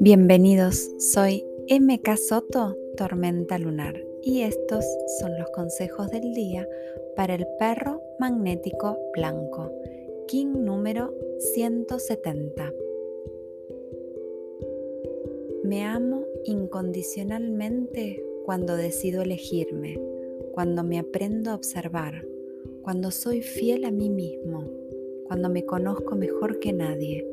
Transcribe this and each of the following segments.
Bienvenidos, soy MK Soto, Tormenta Lunar, y estos son los consejos del día para el perro magnético blanco, King número 170. Me amo incondicionalmente cuando decido elegirme, cuando me aprendo a observar, cuando soy fiel a mí mismo, cuando me conozco mejor que nadie.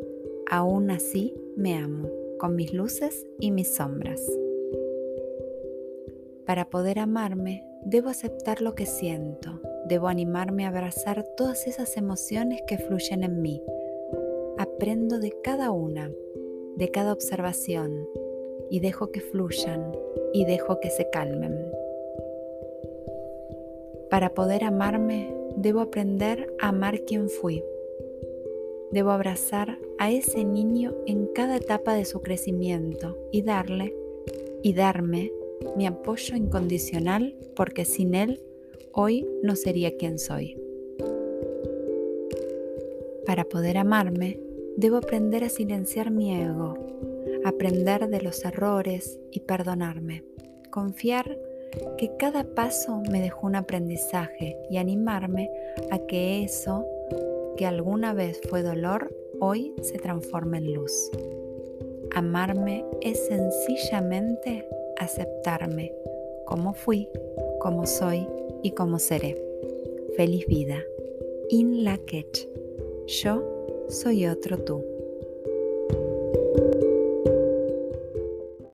Aún así me amo con mis luces y mis sombras. Para poder amarme, debo aceptar lo que siento, debo animarme a abrazar todas esas emociones que fluyen en mí. Aprendo de cada una, de cada observación, y dejo que fluyan y dejo que se calmen. Para poder amarme, debo aprender a amar quien fui Debo abrazar a ese niño en cada etapa de su crecimiento y darle y darme mi apoyo incondicional porque sin él hoy no sería quien soy. Para poder amarme, debo aprender a silenciar mi ego, aprender de los errores y perdonarme, confiar que cada paso me dejó un aprendizaje y animarme a que eso que alguna vez fue dolor, hoy se transforma en luz. Amarme es sencillamente aceptarme como fui, como soy y como seré. Feliz vida. In la Yo soy otro tú.